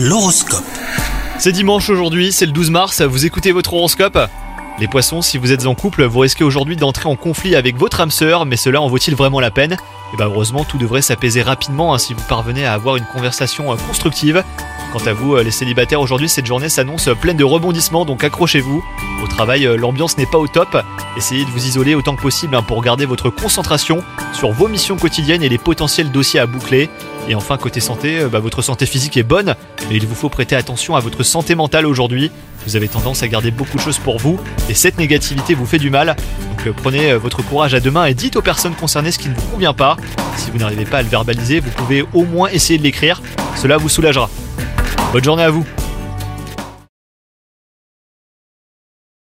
L'horoscope. C'est dimanche aujourd'hui, c'est le 12 mars, vous écoutez votre horoscope? Les poissons, si vous êtes en couple, vous risquez aujourd'hui d'entrer en conflit avec votre âme sœur, mais cela en vaut-il vraiment la peine? Et bah heureusement, tout devrait s'apaiser rapidement hein, si vous parvenez à avoir une conversation euh, constructive. Quant à vous, euh, les célibataires, aujourd'hui, cette journée s'annonce pleine de rebondissements, donc accrochez-vous. Au travail, euh, l'ambiance n'est pas au top. Essayez de vous isoler autant que possible hein, pour garder votre concentration sur vos missions quotidiennes et les potentiels dossiers à boucler. Et enfin, côté santé, euh, bah, votre santé physique est bonne, mais il vous faut prêter attention à votre santé mentale aujourd'hui. Vous avez tendance à garder beaucoup de choses pour vous, et cette négativité vous fait du mal. Donc euh, prenez euh, votre courage à deux mains et dites aux personnes concernées ce qui ne vous convient pas. Si vous n'arrivez pas à le verbaliser, vous pouvez au moins essayer de l'écrire, cela vous soulagera. Bonne journée à vous